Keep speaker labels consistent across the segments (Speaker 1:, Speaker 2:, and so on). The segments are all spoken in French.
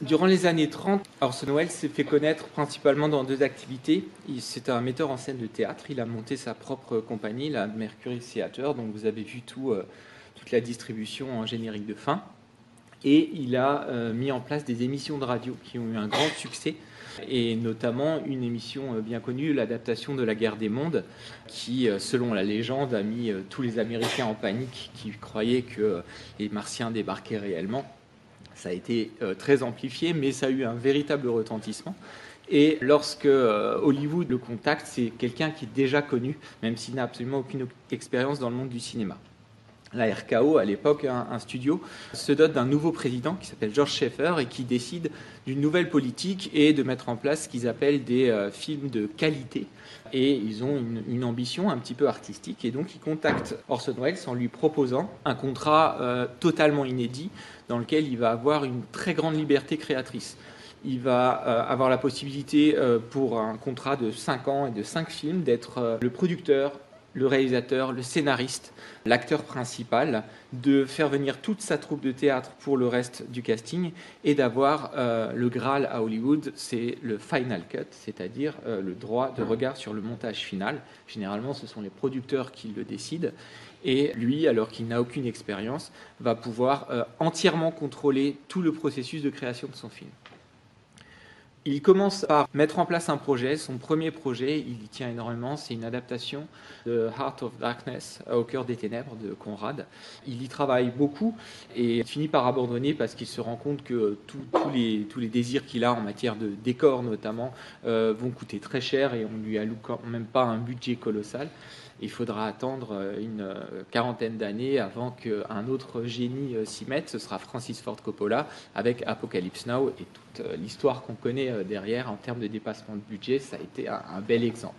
Speaker 1: Durant les années 30, Orson Welles s'est fait connaître principalement dans deux activités. C'est un metteur en scène de théâtre. Il a monté sa propre compagnie, la Mercury Theatre, dont vous avez vu euh, toute la distribution en générique de fin. Et il a euh, mis en place des émissions de radio qui ont eu un grand succès, et notamment une émission euh, bien connue, l'adaptation de la guerre des mondes, qui, selon la légende, a mis tous les Américains en panique, qui croyaient que les Martiens débarquaient réellement. Ça a été très amplifié, mais ça a eu un véritable retentissement. Et lorsque Hollywood le contacte, c'est quelqu'un qui est déjà connu, même s'il n'a absolument aucune expérience dans le monde du cinéma la RKO, à l'époque, un, studio, se dote d'un nouveau président qui s'appelle George Schaeffer et qui décide d'une nouvelle politique et de mettre en place ce qu'ils appellent des euh, films de qualité. Et ils ont une, ambition un petit peu artistique. Et donc, ils contactent Orson Welles en lui proposant un contrat euh, totalement inédit dans lequel il va avoir une très grande liberté créatrice. Il va euh, avoir la possibilité, pour un contrat de 5 ans et de 5 films, d'être le producteur, le réalisateur, le scénariste, l'acteur principal, de faire venir toute sa troupe de théâtre pour le reste du casting et d'avoir euh, le Graal à Hollywood, c'est le final cut, c'est-à-dire euh, le droit de regard sur le montage final. Généralement, ce sont les producteurs qui le décident. Et lui, alors qu'il n'a aucune expérience, va pouvoir euh, entièrement contrôler tout le processus de création de son film. Il commence par mettre en place un projet. Son premier projet, il y tient énormément, c'est une adaptation de Heart of Darkness, Au cœur des ténèbres de Conrad. Il y travaille beaucoup et finit par abandonner parce qu'il se rend compte que tous les, désirs qu'il a en matière de décor notamment euh, vont coûter très cher et on ne lui alloue quand même pas un budget colossal il faudra attendre euh, une euh, quarantaine d'années avant qu'un autre génie euh, s'y mette. Ce sera Francis Ford Coppola avec Apocalypse Now et toute l'histoire qu'on connaît derrière en termes de dépassement de budget. Ça a été un, bel exemple.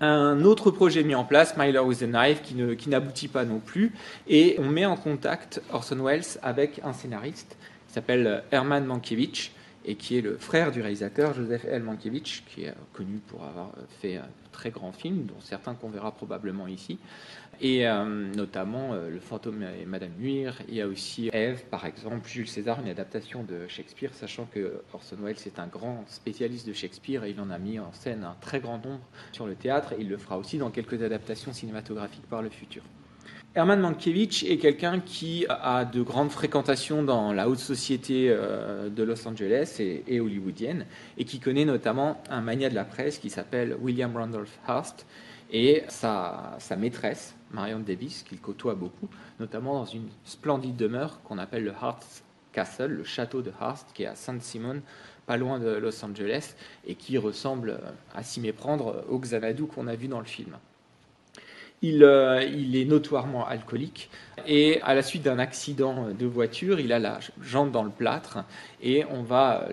Speaker 1: Un autre projet mis en place, Myler with a Knife, qui n'aboutit pas non plus. Et on met en contact Orson Welles avec un scénariste qui s'appelle Herman Mankiewicz et qui est le frère du réalisateur Joseph L. Mankiewicz, qui est connu pour avoir fait un très grand film, dont certains qu'on verra probablement ici, et euh, notamment euh, Le fantôme et Madame Muir. Il y a aussi Ève, par exemple, Jules César, une adaptation de Shakespeare, sachant que Orson Welles est un grand spécialiste de Shakespeare et il en a mis en scène un très grand nombre sur le théâtre, et il le fera aussi dans quelques adaptations cinématographiques par le futur. Herman Mankiewicz est quelqu'un qui a de grandes fréquentations dans la haute société euh, de Los Angeles et, hollywoodienne, et qui connaît notamment un mania de la presse qui s'appelle William Randolph Hearst, et sa, sa maîtresse, Marion Davis, qu'il côtoie beaucoup, notamment dans une splendide demeure qu'on appelle le Hearst Castle, le château de Hearst, qui est à Saint Simon, pas loin de Los Angeles, et qui ressemble à s'y méprendre au Xanadu qu'on a vu dans le film. Euh, il, est notoirement alcoolique et à la suite d'un accident de voiture, il a la jambe dans le plâtre et on va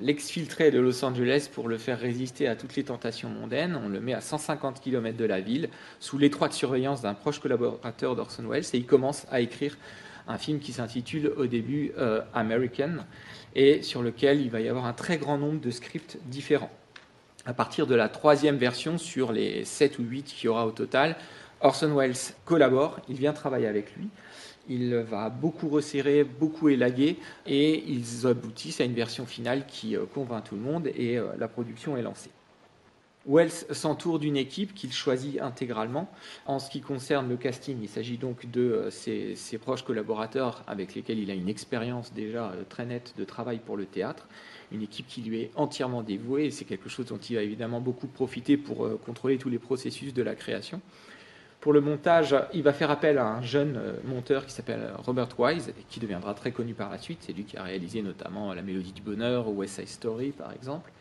Speaker 1: l'exfiltrer de Los Angeles pour le faire résister à toutes les tentations mondaines. On le met à 150 km de la ville sous l'étroite surveillance d'un proche collaborateur d'Orson Welles et il commence à écrire un film qui s'intitule au début euh, American et sur lequel il va y avoir un très grand nombre de scripts différents. À partir de la troisième version sur les 7 ou 8 qu'il y aura au total, Orson Welles collabore, il vient travailler avec lui. Il va beaucoup resserrer, beaucoup élaguer, et ils aboutissent à une version finale qui euh, convainc tout le monde, et euh, la production est lancée. Wells s'entoure d'une équipe qu'il choisit intégralement. En ce qui concerne le casting, il s'agit donc de euh, ses, ses, proches collaborateurs avec lesquels il a une expérience déjà très nette de travail pour le théâtre. Une équipe qui lui est entièrement dévouée et c'est quelque chose dont il va évidemment beaucoup profiter pour contrôler tous les processus de la création. Pour le montage, il va faire appel à un jeune euh, monteur qui s'appelle Robert Wise, qui deviendra très connu par la suite. C'est lui qui a réalisé notamment La Mélodie du Bonheur ou West Side Story, par exemple.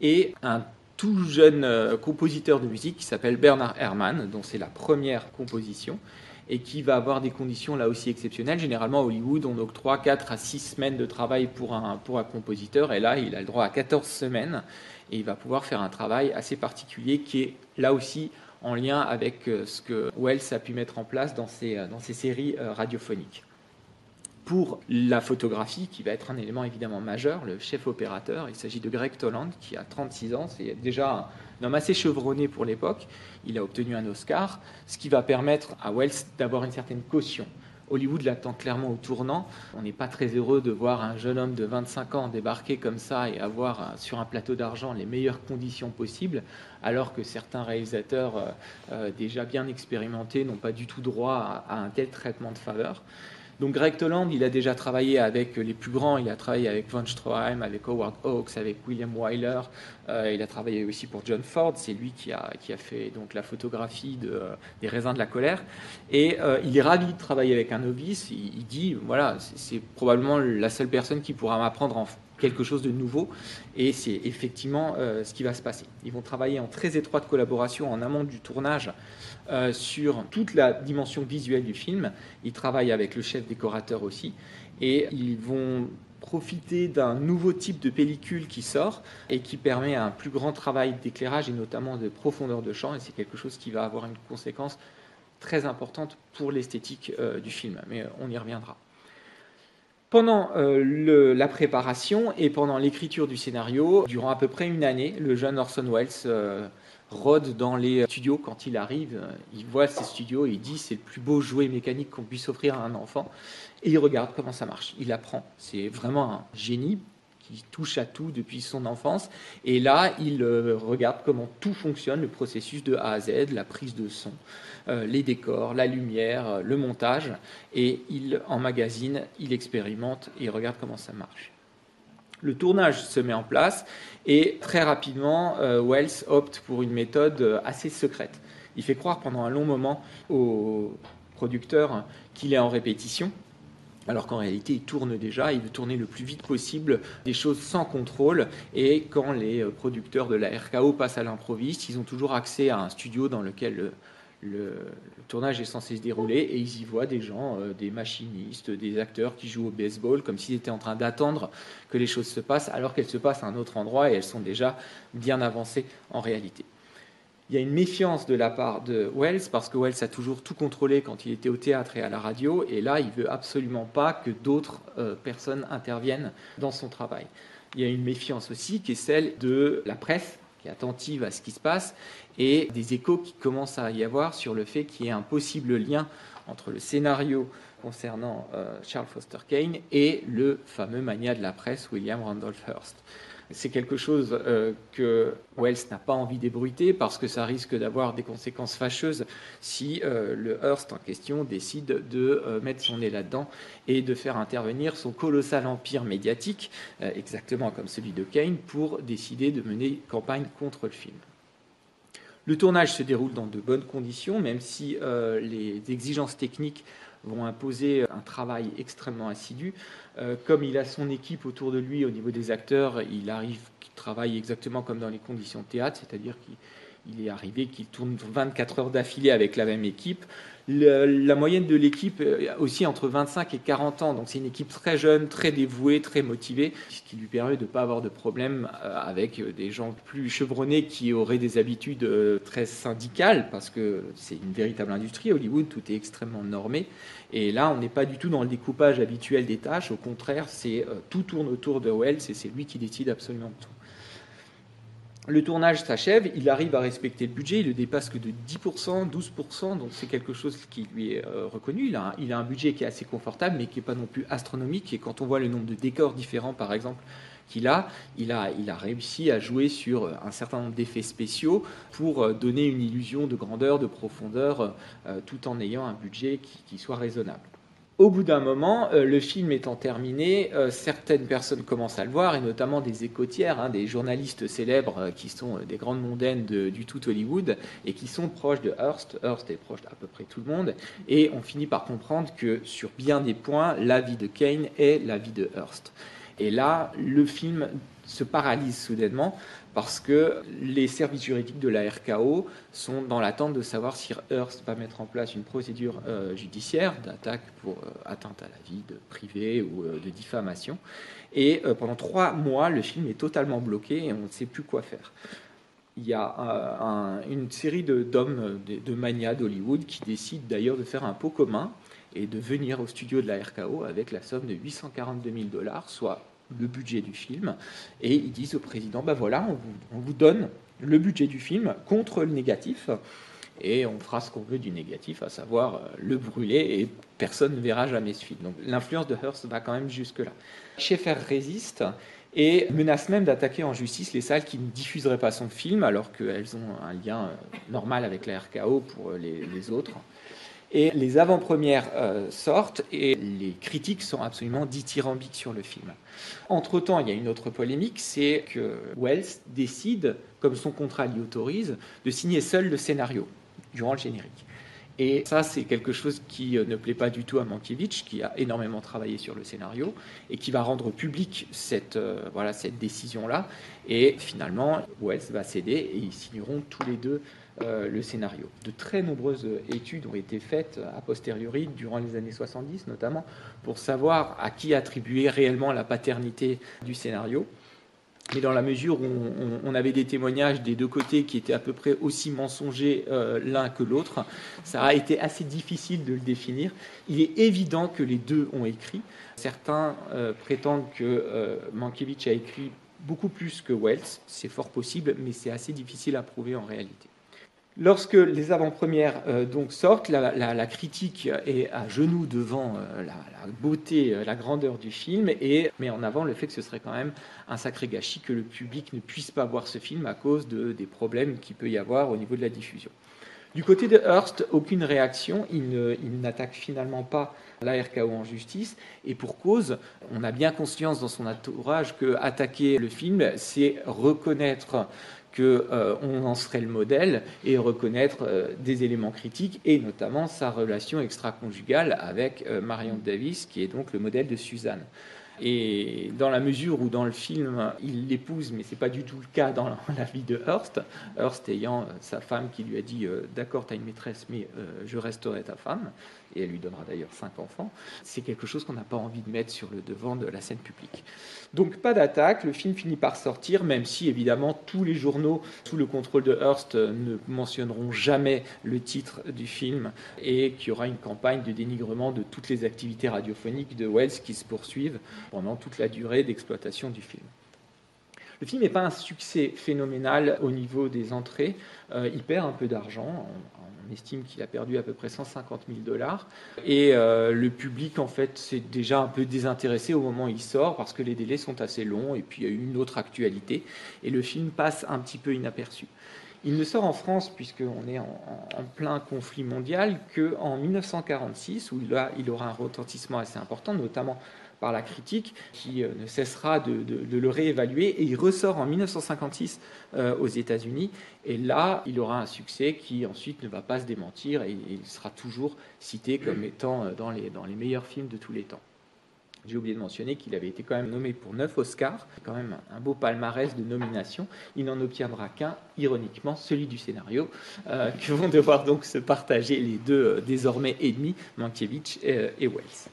Speaker 1: Et un tout jeune euh, compositeur de musique qui s'appelle Bernard Herrmann, dont c'est la première composition, et qui va avoir des conditions là aussi exceptionnelles. Généralement, à Hollywood, on octroie 4 à 6 semaines de travail pour un, pour un compositeur, et là, il a le droit à 14 semaines, et il va pouvoir faire un travail assez particulier qui est là aussi en lien avec euh, ce que Wells a pu mettre en place dans ses, euh, séries euh, radiophoniques. Pour la photographie, qui va être un élément évidemment majeur, le chef opérateur, il s'agit de Greg Toland, qui a 36 ans, c'est déjà un homme assez chevronné pour l'époque. Il a obtenu un Oscar, ce qui va permettre à Wells d'avoir une certaine caution. Hollywood l'attend clairement au tournant. On n'est pas très heureux de voir un jeune homme de 25 ans débarquer comme ça et avoir sur un plateau d'argent les meilleures conditions possibles, alors que certains réalisateurs euh, euh, déjà bien expérimentés n'ont pas du tout droit à, un tel traitement de faveur. Donc Greg Toland, il a déjà travaillé avec les plus grands, il a travaillé avec Von Stroheim, avec Howard Hawks, avec William Wyler, euh, il a travaillé aussi pour John Ford, c'est lui qui a, qui a fait donc la photographie de, des raisins de la colère. Et euh, il est ravi de travailler avec un novice, il, dit, voilà, c'est probablement la seule personne qui pourra m'apprendre en quelque chose de nouveau. Et c'est effectivement euh, ce qui va se passer. Ils vont travailler en très étroite collaboration en amont du tournage euh, sur toute la dimension visuelle du film. Ils travaillent avec le chef décorateur aussi. Et ils vont profiter d'un nouveau type de pellicule qui sort et qui permet un plus grand travail d'éclairage et notamment de profondeur de champ. Et c'est quelque chose qui va avoir une conséquence très importante pour l'esthétique euh, du film. Mais on y reviendra. Pendant la préparation et pendant l'écriture du scénario, durant à peu près une année, le jeune Orson Welles rôde dans les studios quand il arrive. Il voit ces studios et il dit c'est le plus beau jouet mécanique qu'on puisse offrir à un enfant. Et il regarde comment ça marche. Il apprend. C'est vraiment un génie qui touche à tout depuis son enfance. Et là, il euh, regarde comment tout fonctionne, le processus de A à Z, la prise de son, euh, les décors, la lumière, euh, le montage. Et il emmagasine, il expérimente et il regarde comment ça marche. Le tournage se met en place et très rapidement, Wells opte pour une méthode assez secrète. Il fait croire pendant un long moment au producteur qu'il est en répétition, alors qu'en réalité, il tourne déjà, il veut tourner le plus vite possible des choses sans contrôle. Et quand les euh, producteurs de la RKO passent à l'improviste, ils ont toujours accès à un studio dans lequel le, tournage est censé se dérouler et ils y voient des gens, euh, des machinistes, des acteurs qui jouent au baseball comme s'ils étaient en train d'attendre que les choses se passent alors qu'elles se passent à un autre endroit et elles sont déjà bien avancées en réalité. Il y a une méfiance de la part de Wells parce que Wells a toujours tout contrôlé quand il était au théâtre et à la radio et là il veut absolument pas que d'autres euh, personnes interviennent dans son travail. Il y a une méfiance aussi qui est celle de la presse qui est attentive à ce qui se passe, et des échos qui commencent à y avoir sur le fait qu'il y ait un possible lien entre le scénario concernant euh, Charles Foster Kane et le fameux mania de la presse William Randolph Hearst. C'est quelque chose euh, que Wells n'a pas envie d'ébruiter parce que ça risque d'avoir des conséquences fâcheuses si euh, le Hearst en question décide de mettre son nez là-dedans et de faire intervenir son colossal empire médiatique, exactement comme celui de Kane, pour décider de mener campagne contre le film. Le tournage se déroule dans de bonnes conditions, même si euh, les exigences techniques vont imposer un travail extrêmement assidu. Euh, comme il a son équipe autour de lui au niveau des acteurs, il arrive qu'il travaille exactement comme dans les conditions de théâtre, c'est-à-dire qu'il est arrivé qu'il tourne 24 heures d'affilée avec la même équipe la moyenne de l'équipe aussi entre 25 et 40 ans. Donc c'est une équipe très jeune, très dévouée, très motivée, ce qui lui permet de ne pas avoir de problème euh, avec des gens plus chevronnés qui auraient des habitudes euh, très syndicales, parce que c'est une véritable industrie. Hollywood, tout est extrêmement normé. Et là, on n'est pas du tout dans le découpage habituel des tâches. Au contraire, euh, tout tourne autour de Wells et c'est lui qui décide absolument tout. Le tournage s'achève, il arrive à respecter le budget, il le dépasse que de 10%, 12%, donc c'est quelque chose qui lui est euh, reconnu. Il a, un, budget qui est assez confortable, mais qui n'est pas non plus astronomique. Et quand on voit le nombre de décors différents, par exemple, qu'il a, il a, réussi à jouer sur un certain nombre d'effets spéciaux pour euh, donner une illusion de grandeur, de profondeur, euh, tout en ayant un budget qui soit raisonnable. Au bout d'un moment, euh, le film étant terminé, euh, certaines personnes commencent à le voir, et notamment des écotières, hein, des journalistes célèbres euh, qui sont des grandes mondaines du tout Hollywood et qui sont proches de Hearst. Hearst est proche d'à peu près tout le monde, et on finit par comprendre que sur bien des points, la vie de Kane est la vie de Hearst. Et là, le film se paralyse soudainement parce que les services juridiques de la RKO sont dans l'attente de savoir si Hearst va mettre en place une procédure euh, judiciaire d'attaque pour euh, atteinte à la vie de privée ou euh, de diffamation. Et pendant trois mois, le film est totalement bloqué et on ne sait plus quoi faire. Il y a une série d'hommes, de, de, manias d'Hollywood qui décident d'ailleurs de faire un pot commun et de venir au studio de la RKO avec la somme de 842 000 dollars, soit le budget du film, et ils disent au président, ben voilà, on vous, donne le budget du film contre le négatif, et on fera ce qu'on veut du négatif, à savoir euh, le brûler, et personne ne verra jamais ce film. Donc l'influence de Hearst va quand même jusque-là. Schaeffer résiste et menace même d'attaquer en justice les salles qui ne diffuseraient pas son film, alors qu'elles ont un lien euh, normal avec la RKO pour euh, les, autres. Et les avant-premières sortent et les critiques sont absolument dithyrambiques sur le film. Entre-temps, il y a une autre polémique, c'est que Wells décide, comme son contrat l'y autorise, de signer seul le scénario durant le générique. Et ça, c'est quelque chose qui euh, ne plaît pas du tout à Mankiewicz, qui a énormément travaillé sur le scénario et qui va rendre public cette, euh, décision-là. Et finalement, Wells va céder et ils signeront tous les deux euh, le scénario. De très nombreuses études ont été faites a posteriori, durant les années 70 notamment, pour savoir à qui attribuer réellement la paternité du scénario mais dans la mesure où on, avait des témoignages des deux côtés qui étaient à peu près aussi mensongers euh, l'un que l'autre, ça a été assez difficile de le définir. Il est évident que les deux ont écrit. Certains euh, prétendent que euh, Mankiewicz a écrit beaucoup plus que Wells. C'est fort possible, mais c'est assez difficile à prouver en réalité. Lorsque les avant-premières euh, donc sortent, la, critique est à genoux devant euh, la, beauté, euh, la grandeur du film et met en avant le fait que ce serait quand même un sacré gâchis que le public ne puisse pas voir ce film à cause de, des problèmes qu'il peut y avoir au niveau de la diffusion. Du côté de Hearst, aucune réaction, il n'attaque finalement pas la RKO en justice, et pour cause, on a bien conscience dans son entourage que attaquer le film, c'est reconnaître euh, en serait le modèle et reconnaître euh, des éléments critiques et notamment sa relation extra-conjugale avec euh, Marion Davis, qui est donc le modèle de Suzanne. Et dans la mesure où dans le film, il l'épouse, mais ce n'est pas du tout le cas dans la vie de Hearst, Hearst ayant sa femme qui lui a dit D'accord, tu as une maîtresse, mais je resterai ta femme et elle lui donnera d'ailleurs cinq enfants, c'est quelque chose qu'on n'a pas envie de mettre sur le devant de la scène publique. Donc pas d'attaque, le film finit par sortir, même si évidemment tous les journaux, sous le contrôle de Hearst, ne mentionneront jamais le titre du film et qu'il y aura une campagne de dénigrement de toutes les activités radiophoniques de Wells qui se poursuivent pendant toute la durée d'exploitation du film. Le film n'est pas un succès phénoménal au niveau des entrées. Euh, il perd un peu d'argent, on estime qu'il a perdu à peu près 150 000 dollars. Et euh, le public, en fait, s'est déjà un peu désintéressé au moment où il sort parce que les délais sont assez longs et puis il y a eu une autre actualité. Et le film passe un petit peu inaperçu. Il ne sort en France, puisqu'on est en, plein conflit mondial, qu'en 1946, où il, il aura un retentissement assez important, notamment par la critique, qui euh, ne cessera de, le réévaluer. Et il ressort en 1956 euh, aux États-Unis. Et là, il aura un succès qui ensuite ne va pas se démentir et il sera toujours cité comme étant euh, dans les, meilleurs films de tous les temps. J'ai oublié de mentionner qu'il avait été quand même nommé pour 9 Oscars, quand même un beau palmarès de nominations. Il n'en obtiendra qu'un, ironiquement, celui du scénario, que vont devoir donc se partager les deux désormais ennemis, Mankiewicz et Wells.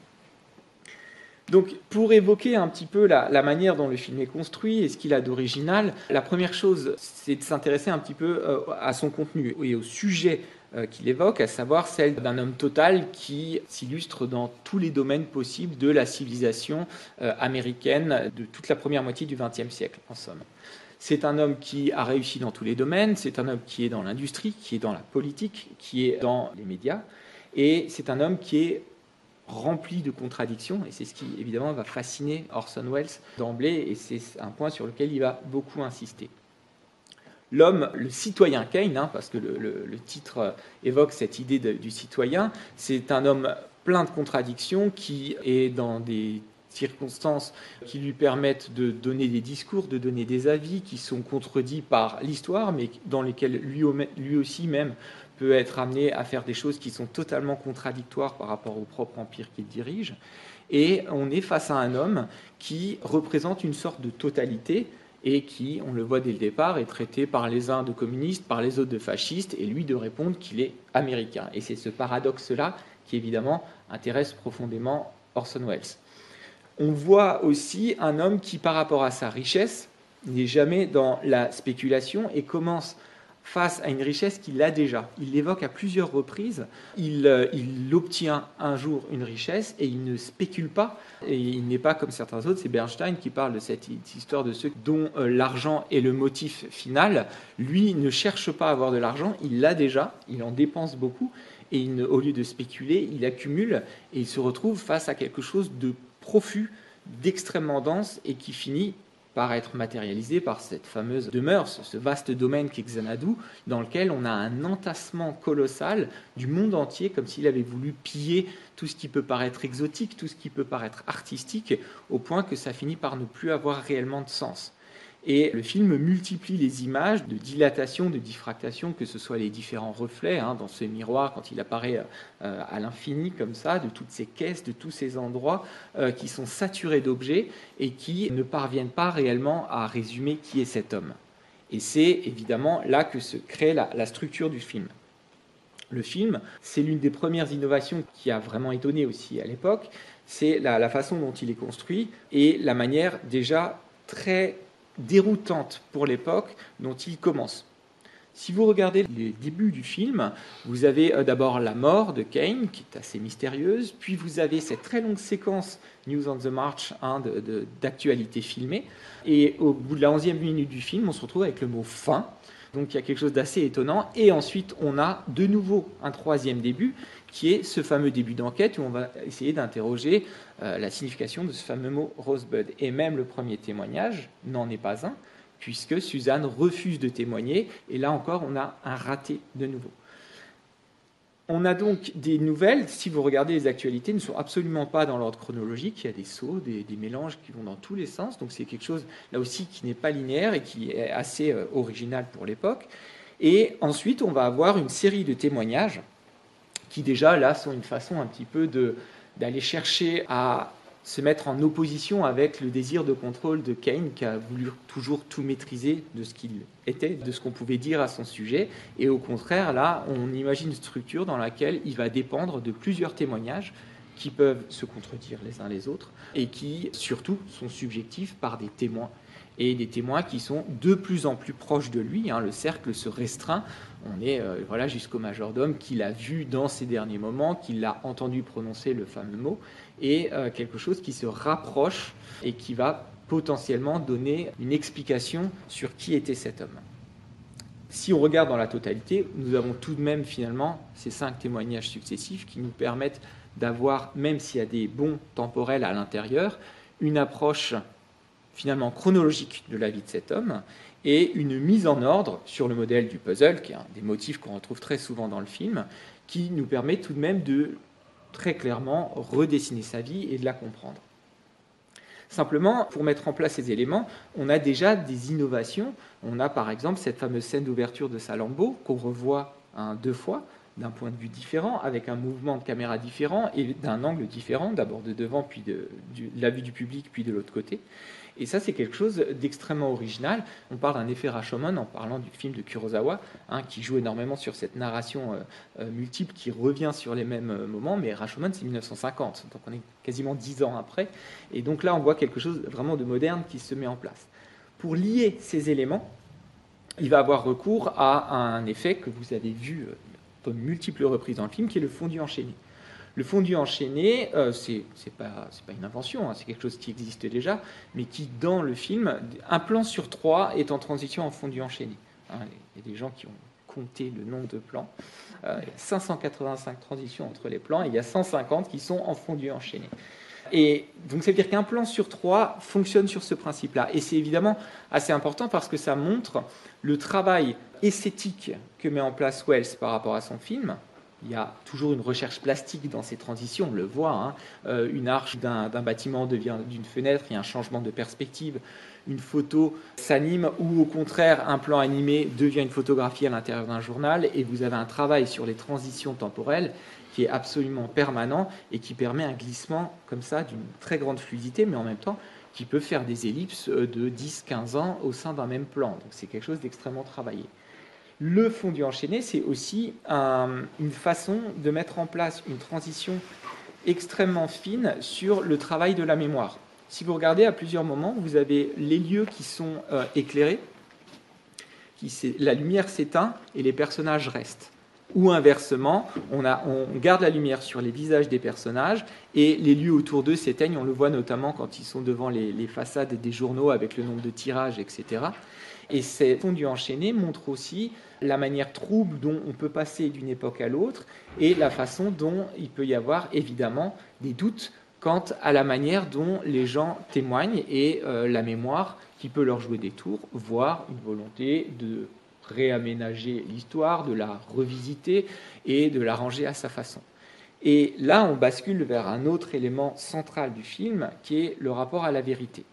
Speaker 1: Donc, pour évoquer un petit peu la, manière dont le film est construit et ce qu'il a d'original, la première chose, c'est de s'intéresser un petit peu euh, à son contenu et au sujet euh, qu'il évoque, à savoir celle d'un homme total qui s'illustre dans tous les domaines possibles de la civilisation euh, américaine de toute la première moitié du XXe siècle, en somme. C'est un homme qui a réussi dans tous les domaines, c'est un homme qui est dans l'industrie, qui est dans la politique, qui est dans les médias, et c'est un homme qui est rempli de contradictions, et c'est ce qui évidemment va fasciner Orson Welles d'emblée, et c'est un point sur lequel il va beaucoup insister. L'homme, le citoyen Kane, hein, parce que le, titre évoque cette idée du citoyen, c'est un homme plein de contradictions qui est dans des circonstances qui lui permettent de donner des discours, de donner des avis qui sont contredits par l'histoire, mais dans lesquels lui, lui aussi même peut être amené à faire des choses qui sont totalement contradictoires par rapport au propre empire qu'il dirige. Et on est face à un homme qui représente une sorte de totalité et qui, on le voit dès le départ, est traité par les uns de communistes, par les autres de fascistes, et lui de répondre qu'il est américain. Et c'est ce paradoxe-là qui, évidemment, intéresse profondément Orson Welles. On voit aussi un homme qui, par rapport à sa richesse, n'est jamais dans la spéculation et commence face à une richesse qu'il a déjà. Il l'évoque à plusieurs reprises. Il, il, obtient un jour une richesse et il ne spécule pas. Et il n'est pas comme certains autres. C'est Bernstein qui parle de cette histoire de ceux dont l'argent est le motif final. Lui ne cherche pas à avoir de l'argent. Il l'a déjà. Il en dépense beaucoup. Et au lieu de spéculer, il accumule et il se retrouve face à quelque chose de profus, d'extrêmement dense et qui finit par être matérialisé par cette fameuse demeure, ce vaste domaine qu'est Xanadu, dans lequel on a un entassement colossal du monde entier, comme s'il avait voulu piller tout ce qui peut paraître exotique, tout ce qui peut paraître artistique, au point que ça finit par ne plus avoir réellement de sens. Et le film multiplie les images de dilatation, de diffractation, que ce soit les différents reflets hein, dans ce miroir quand il apparaît euh, à l'infini comme ça, de toutes ces caisses, de tous ces endroits euh, qui sont saturés d'objets et qui ne parviennent pas réellement à résumer qui est cet homme. Et c'est évidemment là que se crée la, structure du film. Le film, c'est l'une des premières innovations qui a vraiment étonné aussi à l'époque, c'est la façon dont il est construit et la manière déjà très déroutante pour l'époque dont il commence. Si vous regardez les débuts du film, vous avez euh, d'abord la mort de Kane, qui est assez mystérieuse, puis vous avez cette très longue séquence News on the March hein, d'actualité filmée, et au bout de la onzième minute du film, on se retrouve avec le mot fin, donc il y a quelque chose d'assez étonnant, et ensuite on a de nouveau un troisième début, qui est ce fameux début d'enquête où on va essayer d'interroger euh, la signification de ce fameux mot Rosebud. Et même le premier témoignage n'en est pas un, puisque Suzanne refuse de témoigner, et là encore on a un raté de nouveau. On a donc des nouvelles, si vous regardez les actualités, ne sont absolument pas dans l'ordre chronologique, il y a des sauts, des, mélanges qui vont dans tous les sens, donc c'est quelque chose là aussi qui n'est pas linéaire et qui est assez euh, original pour l'époque. Et ensuite, on va avoir une série de témoignages qui déjà là sont une façon un petit peu d'aller chercher à se mettre en opposition avec le désir de contrôle de Kane qui a voulu toujours tout maîtriser de ce qu'il était, de ce qu'on pouvait dire à son sujet. Et au contraire, là, on imagine une structure dans laquelle il va dépendre de plusieurs témoignages qui peuvent se contredire les uns les autres et qui, surtout, sont subjectifs par des témoins et des témoins qui sont de plus en plus proches de lui. Hein. le cercle se restreint. On est euh, voilà jusqu'au majordome qui l'a vu dans ces derniers moments, qui l'a entendu prononcer le fameux mot, et euh, quelque chose qui se rapproche et qui va potentiellement donner une explication sur qui était cet homme. Si on regarde dans la totalité, nous avons tout de même finalement ces cinq témoignages successifs qui nous permettent d'avoir, même s'il y a des bons temporels à l'intérieur, une approche finalement chronologique de la vie de cet homme et une mise en ordre sur le modèle du puzzle, qui est un des motifs qu'on retrouve très souvent dans le film, qui nous permet tout de même de très clairement redessiner sa vie et de la comprendre. Simplement, pour mettre en place ces éléments, on a déjà des innovations. On a par exemple cette fameuse scène d'ouverture de Salambo qu'on revoit deux fois, d'un point de vue différent, avec un mouvement de caméra différent et d'un angle différent, d'abord de devant, puis de, la vue du public, puis de l'autre côté. Et ça, c'est quelque chose d'extrêmement original. On parle d'un effet Rashomon en parlant du film de Kurosawa, hein, qui joue énormément sur cette narration euh, euh, multiple qui revient sur les mêmes euh, moments. Mais Rashomon, c'est 1950, donc on est quasiment dix ans après. Et donc là, on voit quelque chose vraiment de moderne qui se met en place. Pour lier ces éléments, il va avoir recours à un effet que vous avez vu de multiples reprises dans le film, qui est le fondu enchaîné. Le fondu enchaîné, euh, ce c'est pas, une invention, hein, c'est quelque chose qui existe déjà, mais qui, dans le film, un plan sur trois est en transition en fondu enchaîné. Hein, il y a des gens qui ont compté le nombre de plans. Il y a 585 transitions entre les plans et il y a 150 qui sont en fondu enchaîné. Et donc, ça veut dire qu'un plan sur trois fonctionne sur ce principe-là. Et c'est évidemment assez important parce que ça montre le travail esthétique que met en place Wells par rapport à son film, il y a toujours une recherche plastique dans ces transitions, on le voit. Hein. Euh, une arche d'un bâtiment devient d'une fenêtre, il y a un changement de perspective. Une photo s'anime ou au contraire un plan animé devient une photographie à l'intérieur d'un journal et vous avez un travail sur les transitions temporelles qui est absolument permanent et qui permet un glissement comme ça d'une très grande fluidité mais en même temps qui peut faire des ellipses de 10-15 ans au sein d'un même plan. Donc c'est quelque chose d'extrêmement travaillé. Le fondu enchaîné, c'est aussi une façon de mettre en place une transition extrêmement fine sur le travail de la mémoire. Si vous regardez à plusieurs moments, vous avez les lieux qui sont euh, éclairés, qui la lumière s'éteint et les personnages restent. Ou inversement, on, garde la lumière sur les visages des personnages et les lieux autour d'eux s'éteignent. On le voit notamment quand ils sont devant les façades des journaux avec le nombre de tirages, etc. Et ces fondus enchaînés montrent aussi la manière trouble dont on peut passer d'une époque à l'autre et la façon dont il peut y avoir évidemment des doutes quant à la manière dont les gens témoignent et euh, la mémoire qui peut leur jouer des tours, voire une volonté de réaménager l'histoire, de la revisiter et de la ranger à sa façon. Et là, on bascule vers un autre élément central du film qui est le rapport à la vérité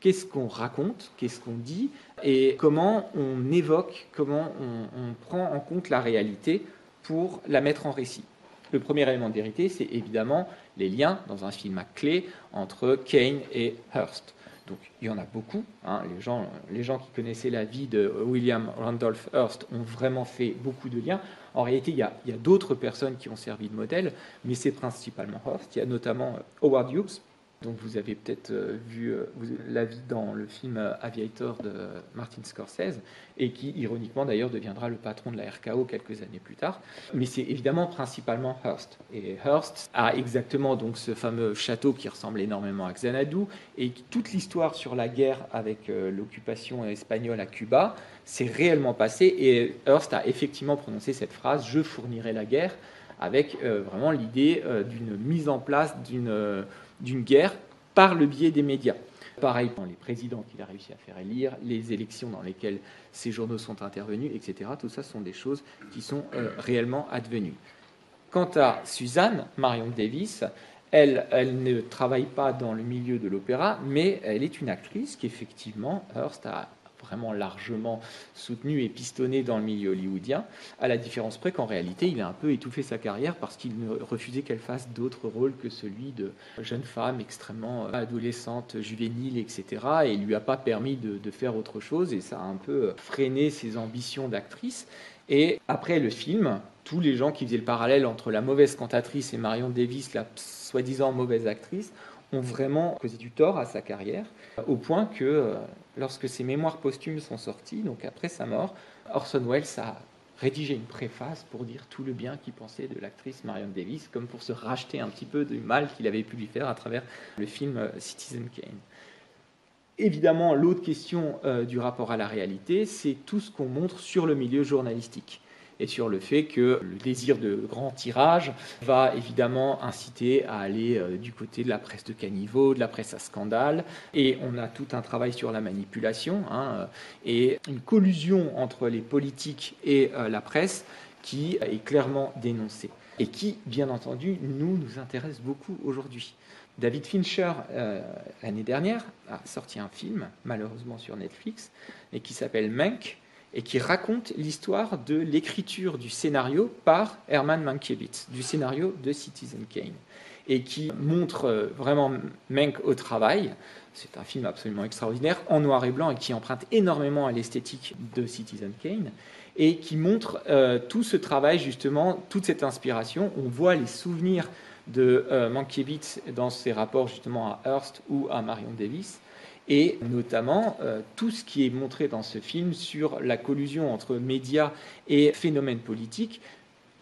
Speaker 1: qu'est-ce qu'on raconte, qu'est-ce qu'on dit, et comment on évoque, comment on, prend en compte la réalité pour la mettre en récit. Le premier élément de vérité, c'est évidemment les liens dans un film à clé entre Kane et Hearst. Donc il y en a beaucoup. Hein. Les, gens, les gens qui connaissaient la vie de William Randolph Hearst ont vraiment fait beaucoup de liens. En réalité, il y a, a d'autres personnes qui ont servi de modèle, mais c'est principalement Hearst. Il y a notamment Howard Hughes, donc vous avez peut-être euh, vu euh, la vie dans le film euh, Aviator de Martin Scorsese, et qui, ironiquement d'ailleurs, deviendra le patron de la RKO quelques années plus tard. Mais c'est évidemment principalement Hearst. Et Hearst a exactement donc ce fameux château qui ressemble énormément à Xanadu, et toute l'histoire sur la guerre avec l'occupation espagnole à Cuba s'est réellement passée, et Hearst a effectivement prononcé cette phrase « Je fournirai la guerre », avec vraiment l'idée d'une mise en place d'une d'une guerre par le biais des médias. Pareil pour les présidents qu'il a réussi à faire élire, les élections dans lesquelles ces journaux sont intervenus, etc. Tout ça sont des choses qui sont euh, réellement advenues. Quant à Suzanne, Marion Davis, elle, ne travaille pas dans le milieu de l'opéra, mais elle est une actrice qui, effectivement, Hearst a vraiment largement soutenu et pistonné dans le milieu hollywoodien, à la différence près qu'en réalité, il a un peu étouffé sa carrière parce qu'il refusait qu'elle fasse d'autres rôles que celui de jeune femme extrêmement adolescente, juvénile, etc. Et il lui a pas permis de, de faire autre chose et ça a un peu freiné ses ambitions d'actrice. Et après le film, tous les gens qui faisaient le parallèle entre la mauvaise cantatrice et Marion Davis, la soi-disant mauvaise actrice, ont vraiment causé du tort à sa carrière, au point que lorsque ses mémoires posthumes sont sorties, donc après sa mort, Orson Welles a rédigé une préface pour dire tout le bien qu'il pensait de l'actrice Marion Davis, comme pour se racheter un petit peu du mal qu'il avait pu lui faire à travers le film euh, Citizen Kane. Évidemment, l'autre question euh, du rapport à la réalité, c'est tout ce qu'on montre sur le milieu journalistique et sur le fait que le désir de grand tirage va évidemment inciter à aller euh, du côté de la presse de caniveau, de la presse à scandale, et on a tout un travail sur la manipulation, hein, euh, et une collusion entre les politiques et euh, la presse qui est clairement dénoncée, et qui, bien entendu, nous, nous intéresse beaucoup aujourd'hui. David Fincher, l'année dernière, a sorti un film, malheureusement sur Netflix, et qui s'appelle Mank, et qui raconte l'histoire de l'écriture du scénario par Herman Mankiewicz, du scénario de Citizen Kane, et qui montre euh, vraiment Mank au travail. C'est un film absolument extraordinaire, en noir et blanc, et qui emprunte énormément à l'esthétique de Citizen Kane, et qui montre euh, tout ce travail, justement, toute cette inspiration. On voit les souvenirs de euh, Mankiewicz dans ses rapports justement à Hearst ou à Marion Davis et notamment euh, tout ce qui est montré dans ce film sur la collusion entre médias et phénomènes politiques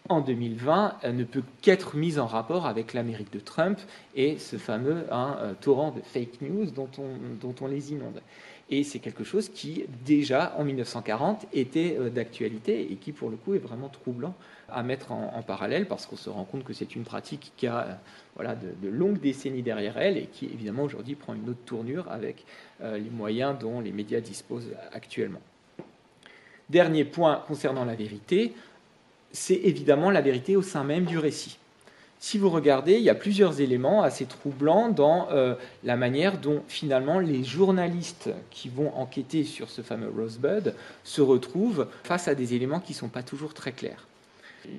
Speaker 1: en 2020 ne peut qu'être mis en rapport avec l'Amérique de Trump et ce fameux hein, euh, torrent de fake news dont on, dont on les inonde. Et c'est quelque chose qui, déjà en 1940, était euh, d'actualité et qui, pour le coup, est vraiment troublant à mettre en, parallèle parce qu'on se rend compte que c'est une pratique qui a euh, voilà, de, longues décennies derrière elle et qui, évidemment, aujourd'hui prend une autre tournure avec euh, les moyens dont les médias disposent actuellement. Dernier point concernant la vérité, c'est évidemment la vérité au sein même du récit si vous regardez, il y a plusieurs éléments assez troublants dans euh, la manière dont finalement les journalistes qui vont enquêter sur ce fameux Rosebud se retrouvent face à des éléments qui ne sont pas toujours très clairs.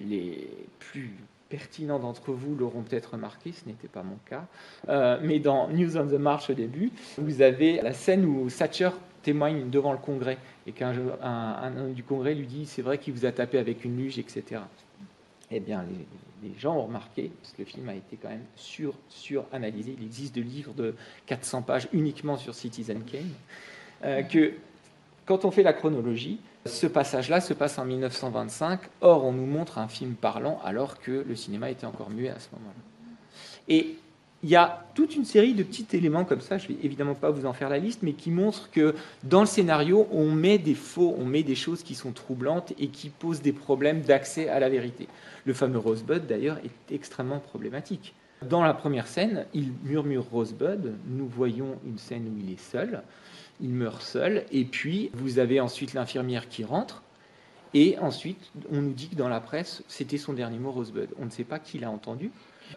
Speaker 1: Les plus pertinents d'entre vous l'auront peut-être remarqué, ce n'était pas mon cas, euh, mais dans News on the March au début, vous avez la scène où Thatcher témoigne devant le Congrès et qu'un un, du Congrès lui dit c'est vrai qu'il vous a tapé avec une luge, etc. Eh bien, les, gens ont remarqué, parce que le film a été quand même sur, sur-analysé, il existe des livres de 400 pages uniquement sur Citizen Kane, euh, que quand on fait la chronologie, ce passage-là se passe en 1925. Or, on nous montre un film parlant alors que le cinéma était encore muet à ce moment-là. Et il y a toute une série de petits éléments comme ça, je ne vais évidemment pas vous en faire la liste, mais qui montrent que dans le scénario, on met des faux, on met des choses qui sont troublantes et qui posent des problèmes d'accès à la vérité. Le fameux Rosebud, d'ailleurs, est extrêmement problématique. Dans la première scène, il murmure Rosebud, nous voyons une scène où il est seul, il meurt seul, et puis vous avez ensuite l'infirmière qui rentre, et ensuite on nous dit que dans la presse, c'était son dernier mot Rosebud. On ne sait pas qui l'a entendu,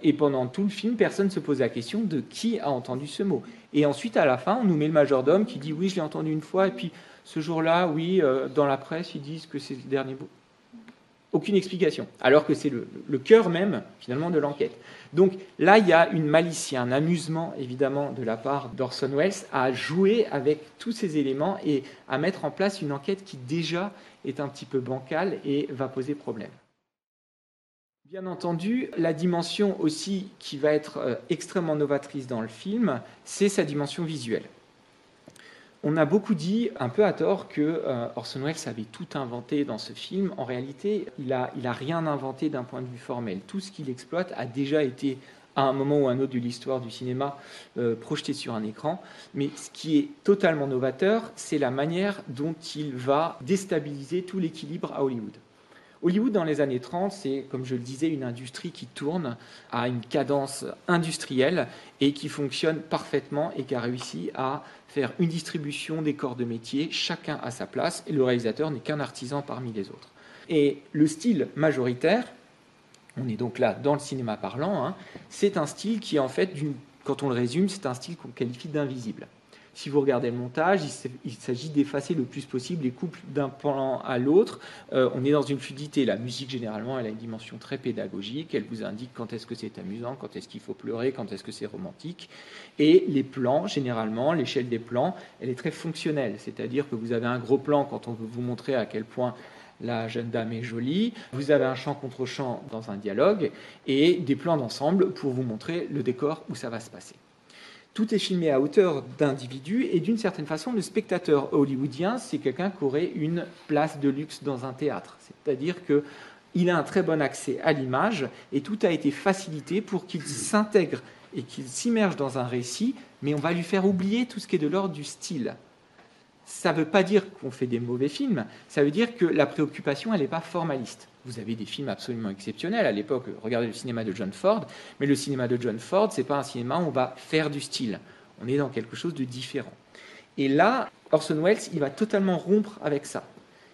Speaker 1: et pendant tout le film, personne ne se pose la question de qui a entendu ce mot. Et ensuite, à la fin, on nous met le majordome qui dit oui, je l'ai entendu une fois, et puis ce jour-là, oui, euh, dans la presse, ils disent que c'est le dernier mot. Aucune explication, alors que c'est le, cœur même, finalement, de l'enquête. Donc là, il y a une malice, un amusement, évidemment, de la part d'Orson Welles à jouer avec tous ces éléments et à mettre en place une enquête qui déjà est un petit peu bancale et va poser problème. Bien entendu, la dimension aussi qui va être euh, extrêmement novatrice dans le film, c'est sa dimension visuelle. On a beaucoup dit, un peu à tort, que euh, Orson Welles avait tout inventé dans ce film. En réalité, il n'a rien inventé d'un point de vue formel. Tout ce qu'il exploite a déjà été, à un moment ou à un autre de l'histoire du cinéma, euh, projeté sur un écran. Mais ce qui est totalement novateur, c'est la manière dont il va déstabiliser tout l'équilibre à Hollywood. Hollywood, dans les années 30, c'est, comme je le disais, une industrie qui tourne à une cadence industrielle et qui fonctionne parfaitement et qui a réussi à faire une distribution des corps de métier, chacun à sa place, et le réalisateur n'est qu'un artisan parmi les autres. Et le style majoritaire, on est donc là dans le cinéma parlant, hein, c'est un style qui, en fait, quand on le résume, c'est un style qu'on qualifie d'invisible. Si vous regardez le montage, il s'agit d'effacer le plus possible les couples d'un plan à l'autre. Euh, on est dans une fluidité. La musique, généralement, elle a une dimension très pédagogique. Elle vous indique quand est-ce que c'est amusant, quand est-ce qu'il faut pleurer, quand est-ce que c'est romantique. Et les plans, généralement, l'échelle des plans, elle est très fonctionnelle. C'est-à-dire que vous avez un gros plan quand on veut vous montrer à quel point la jeune dame est jolie, vous avez un champ contre champ dans un dialogue, et des plans d'ensemble pour vous montrer le décor où ça va se passer tout est filmé à hauteur d'individus et d'une certaine façon, le spectateur hollywoodien, c'est quelqu'un qui aurait une place de luxe dans un théâtre. C'est-à-dire qu'il a un très bon accès à l'image et tout a été facilité pour qu'il s'intègre et qu'il s'immerge dans un récit, mais on va lui faire oublier tout ce qui est de l'ordre du style. Ça ne veut pas dire qu'on fait des mauvais films, ça veut dire que la préoccupation, elle n'est pas formaliste. Vous avez des films absolument exceptionnels. À l'époque, regardez le cinéma de John Ford. Mais le cinéma de John Ford, ce n'est pas un cinéma où on va faire du style. On est dans quelque chose de différent. Et là, Orson Welles, il va totalement rompre avec ça.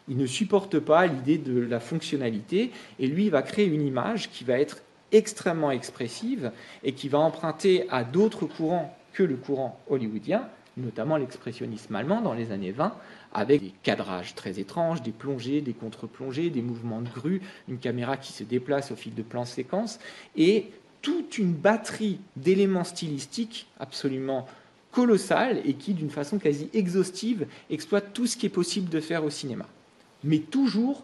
Speaker 1: Il ne supporte pas l'idée de la fonctionnalité. Et lui, il va créer une image qui va être extrêmement expressive et qui va emprunter à d'autres courants que le courant hollywoodien, notamment l'expressionnisme allemand dans les années 20, avec des cadrages très étranges, des plongées, des contre-plongées, des mouvements de grue, une caméra qui se déplace au fil de plans séquences, et toute une batterie d'éléments stylistiques absolument colossale et qui, d'une façon quasi exhaustive, exploite tout ce qui est possible de faire au cinéma. Mais toujours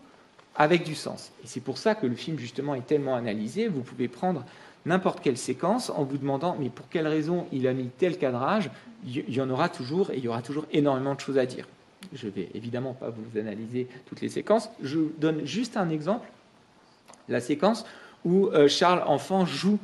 Speaker 1: avec du sens. Et c'est pour ça que le film, justement, est tellement analysé. Vous pouvez prendre n'importe quelle séquence en vous demandant mais pour quelle raison il a mis tel cadrage, il y en aura toujours et il y aura toujours énormément de choses à dire. Je ne vais évidemment pas vous analyser toutes les séquences. Je donne juste un exemple. La séquence où euh, Charles Enfant joue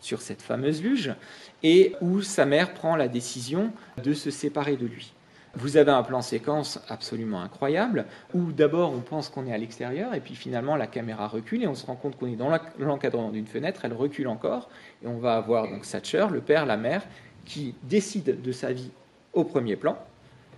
Speaker 1: sur cette fameuse luge et où sa mère prend la décision de se séparer de lui. Vous avez un plan séquence absolument incroyable où d'abord on pense qu'on est à l'extérieur et puis finalement la caméra recule et on se rend compte qu'on est dans l'encadrement d'une fenêtre, elle recule encore et on va avoir donc Thatcher, le père, la mère, qui décide de sa vie au premier plan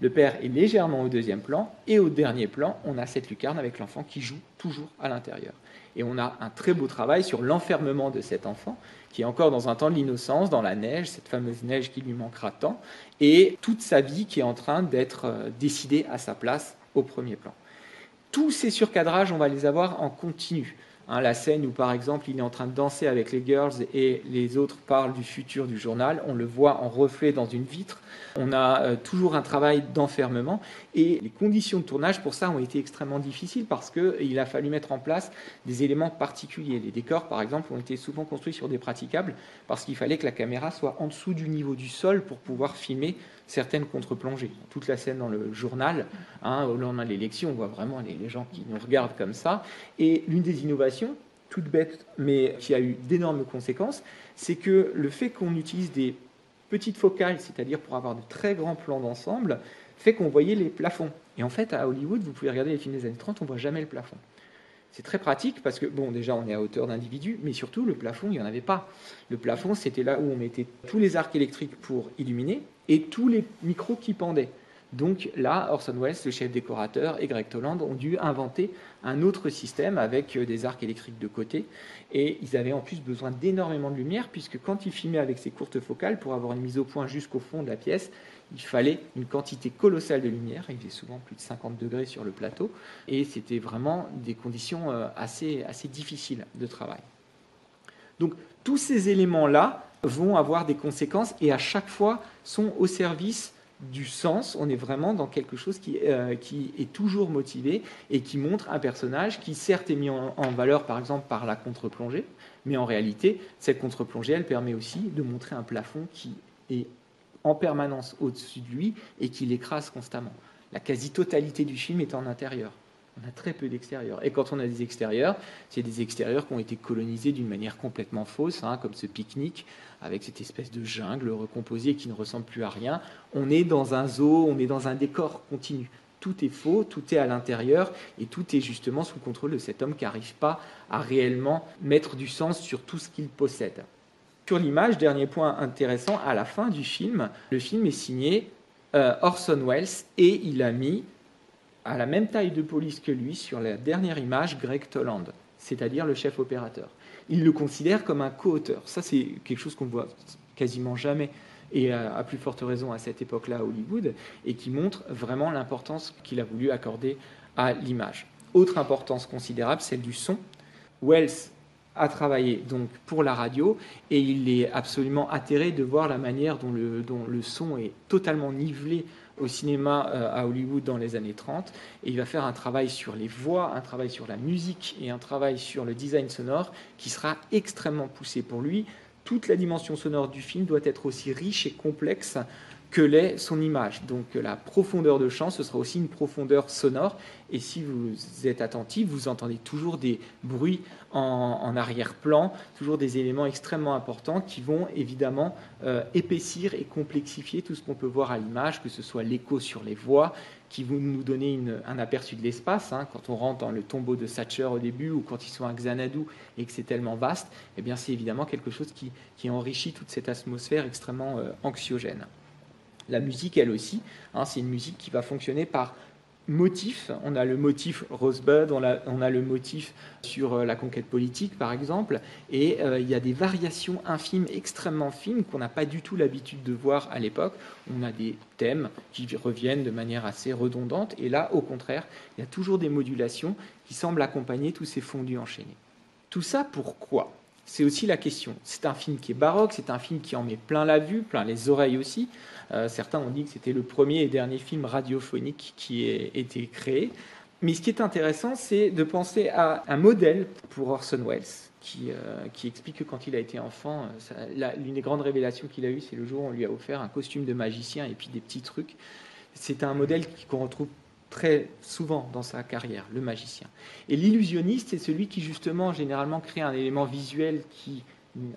Speaker 1: le père est légèrement au deuxième plan, et au dernier plan, on a cette lucarne avec l'enfant qui joue toujours à l'intérieur. Et on a un très beau travail sur l'enfermement de cet enfant, qui est encore dans un temps de l'innocence, dans la neige, cette fameuse neige qui lui manquera tant, et toute sa vie qui est en train d'être euh, décidée à sa place au premier plan. Tous ces surcadrages, on va les avoir en continu. Hein, la scène où, par exemple, il est en train de danser avec les girls et les autres parlent du futur du journal, on le voit en reflet dans une vitre. On a euh, toujours un travail d'enfermement et les conditions de tournage pour ça ont été extrêmement difficiles parce qu'il a fallu mettre en place des éléments particuliers. Les décors, par exemple, ont été souvent construits sur des praticables parce qu'il fallait que la caméra soit en dessous du niveau du sol pour pouvoir filmer certaines contre-plongées. Toute la scène dans le journal, hein, au lendemain de l'élection, on voit vraiment les, gens qui nous regardent comme ça. Et l'une des innovations, toute bête, mais qui a eu d'énormes conséquences, c'est que le fait qu'on utilise des petites focales, c'est-à-dire pour avoir de très grands plans d'ensemble, fait qu'on voyait les plafonds. Et en fait, à Hollywood, vous pouvez regarder les films des années 30, on voit jamais le plafond. C'est très pratique parce que, bon, déjà, on est à hauteur d'individu, mais surtout, le plafond, il n'y en avait pas. Le plafond, c'était là où on mettait tous les arcs électriques pour illuminer et tous les micros qui pendaient. Donc là, Orson Welles, le chef décorateur, et Greg Toland ont dû inventer un autre système avec euh, des arcs électriques de côté. Et ils avaient en plus besoin d'énormément de lumière, puisque quand ils filmaient avec ces courtes focales, pour avoir une mise au point jusqu'au fond de la pièce, il fallait une quantité colossale de lumière. Il faisait souvent plus de 50 degrés sur le plateau. Et c'était vraiment des conditions euh, assez, assez difficiles de travail. Donc tous ces éléments-là vont avoir des conséquences et à chaque fois sont au service du sens, on est vraiment dans quelque chose qui, euh, qui, est toujours motivé et qui montre un personnage qui certes est mis en, valeur par exemple par la contre-plongée, mais en réalité cette contre-plongée elle permet aussi de montrer un plafond qui est en permanence au-dessus de lui et qui l'écrase constamment. La quasi-totalité du film est en intérieur. On a très peu d'extérieurs. Et quand on a des extérieurs, c'est des extérieurs qui ont été colonisés d'une manière complètement fausse, hein, comme ce pique-nique avec cette espèce de jungle recomposée qui ne ressemble plus à rien. On est dans un zoo, on est dans un décor continu. Tout est faux, tout est à l'intérieur et tout est justement sous contrôle de cet homme qui n'arrive pas à réellement mettre du sens sur tout ce qu'il possède. Sur l'image, dernier point intéressant, à la fin du film, le film est signé euh, Orson Welles et il a mis à la même taille de police que lui sur la dernière image Greg Toland, c'est-à-dire le chef opérateur il le considère comme un co-auteur. Ça, c'est quelque chose qu'on voit quasiment jamais, et à, plus forte raison à cette époque-là à Hollywood, et qui montre vraiment l'importance qu'il a voulu accorder à l'image. Autre importance considérable, celle du son. Wells a travaillé donc pour la radio et il est absolument atterré de voir la manière dont le, dont le son est totalement nivelé au cinéma euh, à Hollywood dans les années 30. Et il va faire un travail sur les voix, un travail sur la musique et un travail sur le design sonore qui sera extrêmement poussé pour lui. Toute la dimension sonore du film doit être aussi riche et complexe que l'est son image. Donc la profondeur de chant, ce sera aussi une profondeur sonore. Et si vous êtes attentif, vous entendez toujours des bruits en, arrière-plan, toujours des éléments extrêmement importants qui vont évidemment euh, épaissir et complexifier tout ce qu'on peut voir à l'image, que ce soit l'écho sur les voix, qui vont nous donner un aperçu de l'espace. Hein. quand on rentre dans le tombeau de Satcher au début ou quand ils sont à Xanadu et que c'est tellement vaste, eh bien c'est évidemment quelque chose qui, enrichit toute cette atmosphère extrêmement euh, anxiogène. La musique, elle aussi, hein, c'est une musique qui va fonctionner par motif. On a le motif Rosebud, on a, on a le motif sur euh, la conquête politique, par exemple, et euh, il y a des variations infimes, extrêmement fines, qu'on n'a pas du tout l'habitude de voir à l'époque. On a des thèmes qui reviennent de manière assez redondante, et là, au contraire, il y a toujours des modulations qui semblent accompagner tous ces fondus enchaînés. Tout ça pourquoi? C'est aussi la question. C'est un film qui est baroque, c'est un film qui en met plein la vue, plein les oreilles aussi. Euh, certains ont dit que c'était le premier et dernier film radiophonique qui ait été créé. Mais ce qui est intéressant, c'est de penser à un modèle pour Orson Welles, qui, euh, explique que quand il a été enfant, euh, l'une des grandes révélations qu'il a eues, c'est le jour où on lui a offert un costume de magicien et puis des petits trucs. C'est un modèle qu'on retrouve très souvent dans sa carrière, le magicien. Et l'illusionniste, c'est celui qui justement généralement crée un élément visuel qui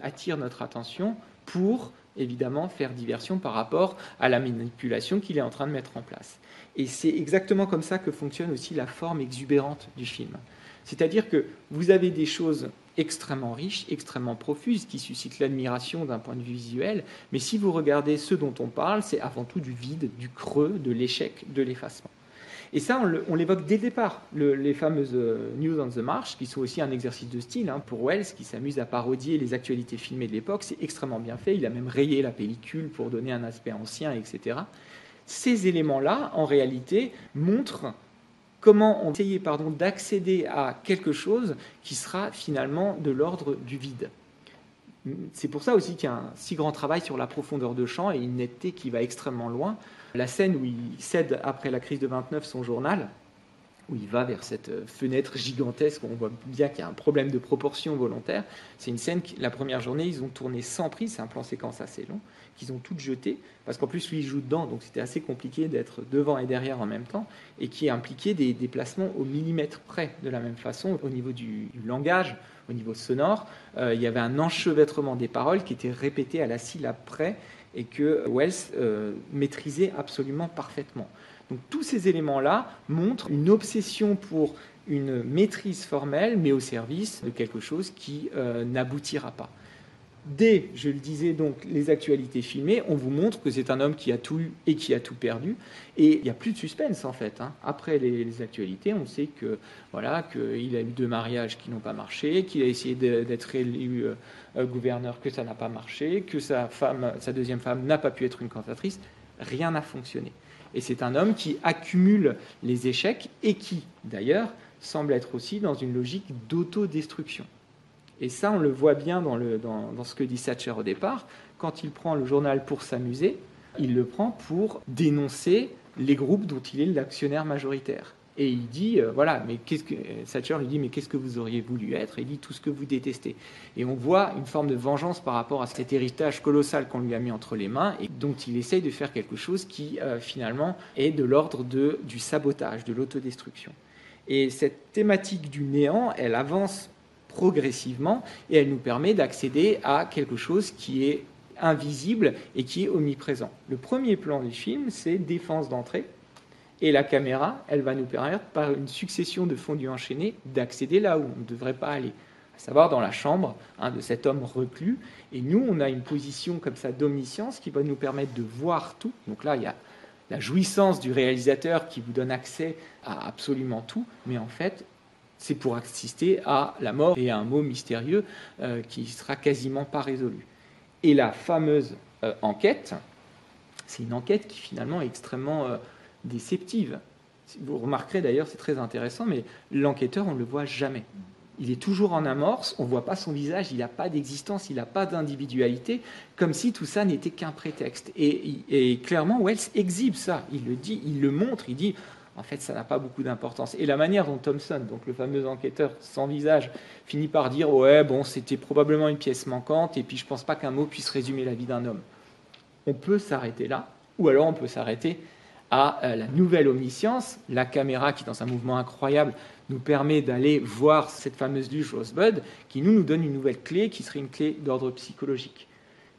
Speaker 1: attire notre attention pour évidemment faire diversion par rapport à la manipulation qu'il est en train de mettre en place. Et c'est exactement comme ça que fonctionne aussi la forme exubérante du film. C'est-à-dire que vous avez des choses extrêmement riches, extrêmement profuses, qui suscitent l'admiration d'un point de vue visuel, mais si vous regardez ce dont on parle, c'est avant tout du vide, du creux, de l'échec, de l'effacement. Et ça, on l'évoque dès le départ. les fameuses euh, News on the March, qui sont aussi un exercice de style hein, pour Wells, qui s'amuse à parodier les actualités filmées de l'époque, c'est extrêmement bien fait. Il a même rayé la pellicule pour donner un aspect ancien, etc. Ces éléments-là, en réalité, montrent comment on essayait pardon, d'accéder à quelque chose qui sera finalement de l'ordre du vide. C'est pour ça aussi qu'il y a un si grand travail sur la profondeur de champ et une netteté qui va extrêmement loin. La scène où il cède après la crise de 29 son journal, où il va vers cette euh, fenêtre gigantesque, on voit bien qu'il y a un problème de proportion volontaire. C'est une scène, la première journée, ils ont tourné sans prise, c'est un plan séquence assez long, qu'ils ont toutes jeté, parce qu'en plus, lui, il joue dedans, donc c'était assez compliqué d'être devant et derrière en même temps, et qui impliquait des déplacements au millimètre près, de la même façon, au niveau du, langage, au niveau sonore. Euh, il y avait un enchevêtrement des paroles qui était répété à la syllabe près, et que Wells euh, maîtrisait absolument parfaitement. Donc tous ces éléments-là montrent une obsession pour une maîtrise formelle, mais au service de quelque chose qui euh, n'aboutira pas. Dès, je le disais donc, les actualités filmées, on vous montre que c'est un homme qui a tout eu et qui a tout perdu. Et il n'y a plus de suspense en fait. Hein. Après les, actualités, on sait que voilà qu'il a eu deux mariages qui n'ont pas marché, qu'il a essayé d'être élu euh, gouverneur, que ça n'a pas marché, que sa sa deuxième femme, n'a pas pu être une cantatrice. Rien n'a fonctionné. Et c'est un homme qui accumule les échecs et qui, d'ailleurs, semble être aussi dans une logique d'autodestruction. Et ça, on le voit bien dans, ce que dit Thatcher au départ. Quand il prend le journal pour s'amuser, il le prend pour dénoncer les groupes dont il est l'actionnaire majoritaire. Et il dit, euh, voilà, mais qu'est-ce que Thatcher lui dit, mais qu'est-ce que vous auriez voulu être? Il dit tout ce que vous détestez. Et on voit une forme de vengeance par rapport à cet héritage colossal qu'on lui a mis entre les mains et dont il essaye de faire quelque chose qui euh, finalement est de l'ordre du sabotage, de l'autodestruction. Et cette thématique du néant, elle avance progressivement et elle nous permet d'accéder à quelque chose qui est invisible et qui est omniprésent. Le premier plan du film, c'est défense d'entrée et la caméra, elle va nous permettre, par une succession de fondus enchaînés, d'accéder là où on ne devrait pas aller, à savoir dans la chambre hein, de cet homme reclus. Et nous, on a une position comme ça d'omniscience qui va nous permettre de voir tout. Donc là, il y a la jouissance du réalisateur qui vous donne accès à absolument tout, mais en fait, c'est pour assister à la mort et à un mot mystérieux euh, qui sera quasiment pas résolu. Et la fameuse euh, enquête, c'est une enquête qui finalement est extrêmement euh, déceptive. Vous remarquerez d'ailleurs, c'est très intéressant, mais l'enquêteur, on ne le voit jamais. Il est toujours en amorce, on ne voit pas son visage, il n'a pas d'existence, il n'a pas d'individualité, comme si tout ça n'était qu'un prétexte. Et, clairement, Wells exhibe ça, il le dit, il le montre, il dit, en fait, ça n'a pas beaucoup d'importance. Et la manière dont Thompson, donc le fameux enquêteur sans visage, finit par dire, ouais, bon, c'était probablement une pièce manquante, et puis je ne pense pas qu'un mot puisse résumer la vie d'un homme. On peut s'arrêter là, ou alors on peut s'arrêter à euh, la nouvelle omniscience, la caméra qui, dans un mouvement incroyable, nous permet d'aller voir cette fameuse luge Rosebud, qui nous, nous donne une nouvelle clé qui serait une clé d'ordre psychologique.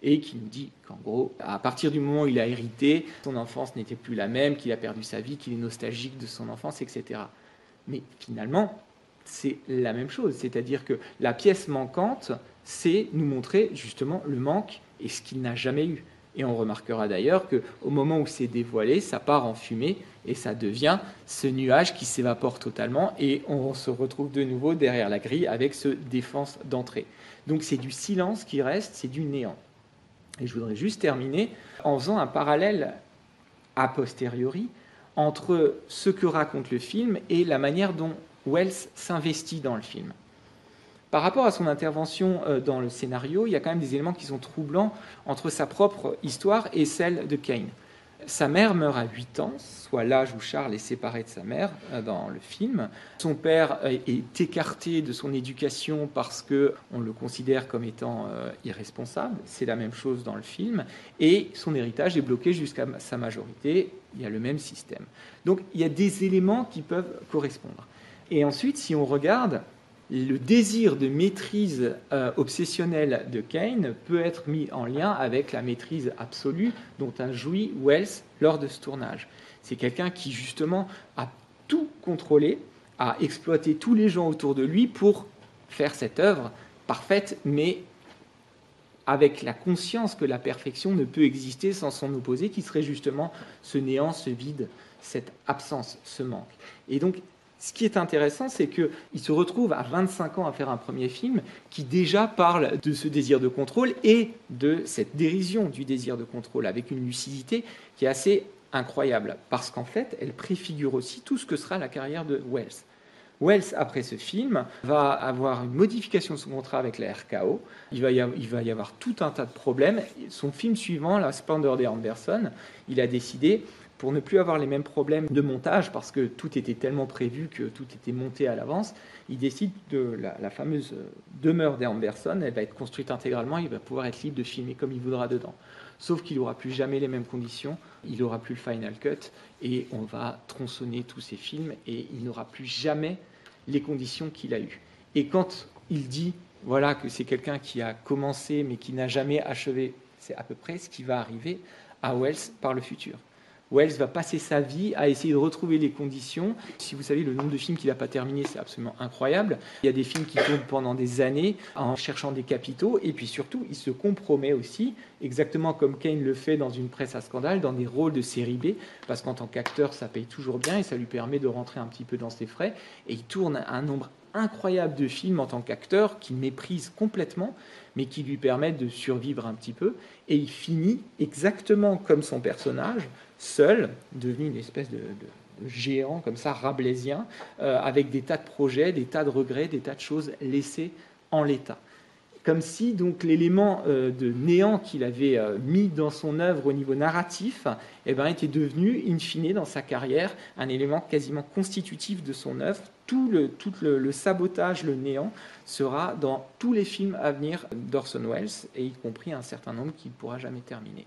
Speaker 1: Et qui nous dit qu'en gros, à partir du moment où il a hérité, son enfance n'était plus la même, qu'il a perdu sa vie, qu'il est nostalgique de son enfance, etc. Mais finalement, c'est la même chose. C'est-à-dire que la pièce manquante, c'est nous montrer justement le manque et ce qu'il n'a jamais eu. Et on remarquera d'ailleurs qu'au moment où c'est dévoilé, ça part en fumée et ça devient ce nuage qui s'évapore totalement et on se retrouve de nouveau derrière la grille avec ce défense d'entrée. Donc c'est du silence qui reste, c'est du néant. Et je voudrais juste terminer en faisant un parallèle a posteriori entre ce que raconte le film et la manière dont Wells s'investit dans le film. Par rapport à son intervention euh, dans le scénario, il y a quand même des éléments qui sont troublants entre sa propre histoire et celle de Kane. Sa mère meurt à 8 ans, soit l'âge où Charles est séparé de sa mère euh, dans le film. Son père est écarté de son éducation parce que on le considère comme étant euh, irresponsable. C'est la même chose dans le film. Et son héritage est bloqué jusqu'à sa majorité. Il y a le même système. Donc il y a des éléments qui peuvent correspondre. Et ensuite, si on regarde le désir de maîtrise euh, obsessionnelle de Kane peut être mis en lien avec la maîtrise absolue dont a joui Wells lors de ce tournage. C'est quelqu'un qui justement a tout contrôlé, a exploité tous les gens autour de lui pour faire cette œuvre parfaite, mais avec la conscience que la perfection ne peut exister sans son opposé, qui serait justement ce néant, ce vide, cette absence, ce manque. Et donc ce qui est intéressant, c'est qu'il se retrouve à 25 ans à faire un premier film qui déjà parle de ce désir de contrôle et de cette dérision du désir de contrôle avec une lucidité qui est assez incroyable parce qu'en fait, elle préfigure aussi tout ce que sera la carrière de Wells. Wells, après ce film, va avoir une modification de son contrat avec la RKO. Il va, y avoir, tout un tas de problèmes. Son film suivant, La Splendeur des Anderson, il a décidé pour ne plus avoir les mêmes problèmes de montage, parce que tout était tellement prévu que tout était monté à l'avance, il décide de la, fameuse demeure des Amberson, elle va être construite intégralement, il va pouvoir être libre de filmer comme il voudra dedans. Sauf qu'il n'aura plus jamais les mêmes conditions, il n'aura plus le final cut, et on va tronçonner tous ses films, et il n'aura plus jamais les conditions qu'il a eues. Et quand il dit voilà que c'est quelqu'un qui a commencé mais qui n'a jamais achevé, c'est à peu près ce qui va arriver à Wells par le futur. Wells va passer sa vie à essayer de retrouver les conditions. Si vous savez le nombre de films qu'il n'a pas terminé, c'est absolument incroyable. Il y a des films qui tournent pendant des années en cherchant des capitaux. Et puis surtout, il se compromet aussi, exactement comme Kane le fait dans une presse à scandale, dans des rôles de série B, parce qu'en tant qu'acteur, ça paye toujours bien et ça lui permet de rentrer un petit peu dans ses frais. Et il tourne un nombre incroyable de films en tant qu'acteur qu'il méprise complètement, mais qui lui permettent de survivre un petit peu. Et il finit exactement comme son personnage, seul, devenu une espèce de, géant comme ça, rabelaisien, euh, avec des tas de projets, des tas de regrets, des tas de choses laissées en l'état. Comme si donc l'élément euh, de néant qu'il avait euh, mis dans son œuvre au niveau narratif eh ben, était devenu, in fine, dans sa carrière, un élément quasiment constitutif de son œuvre. Tout le, le sabotage, le néant, sera dans tous les films à venir d'Orson Welles, et y compris un certain nombre qu'il ne pourra jamais terminer.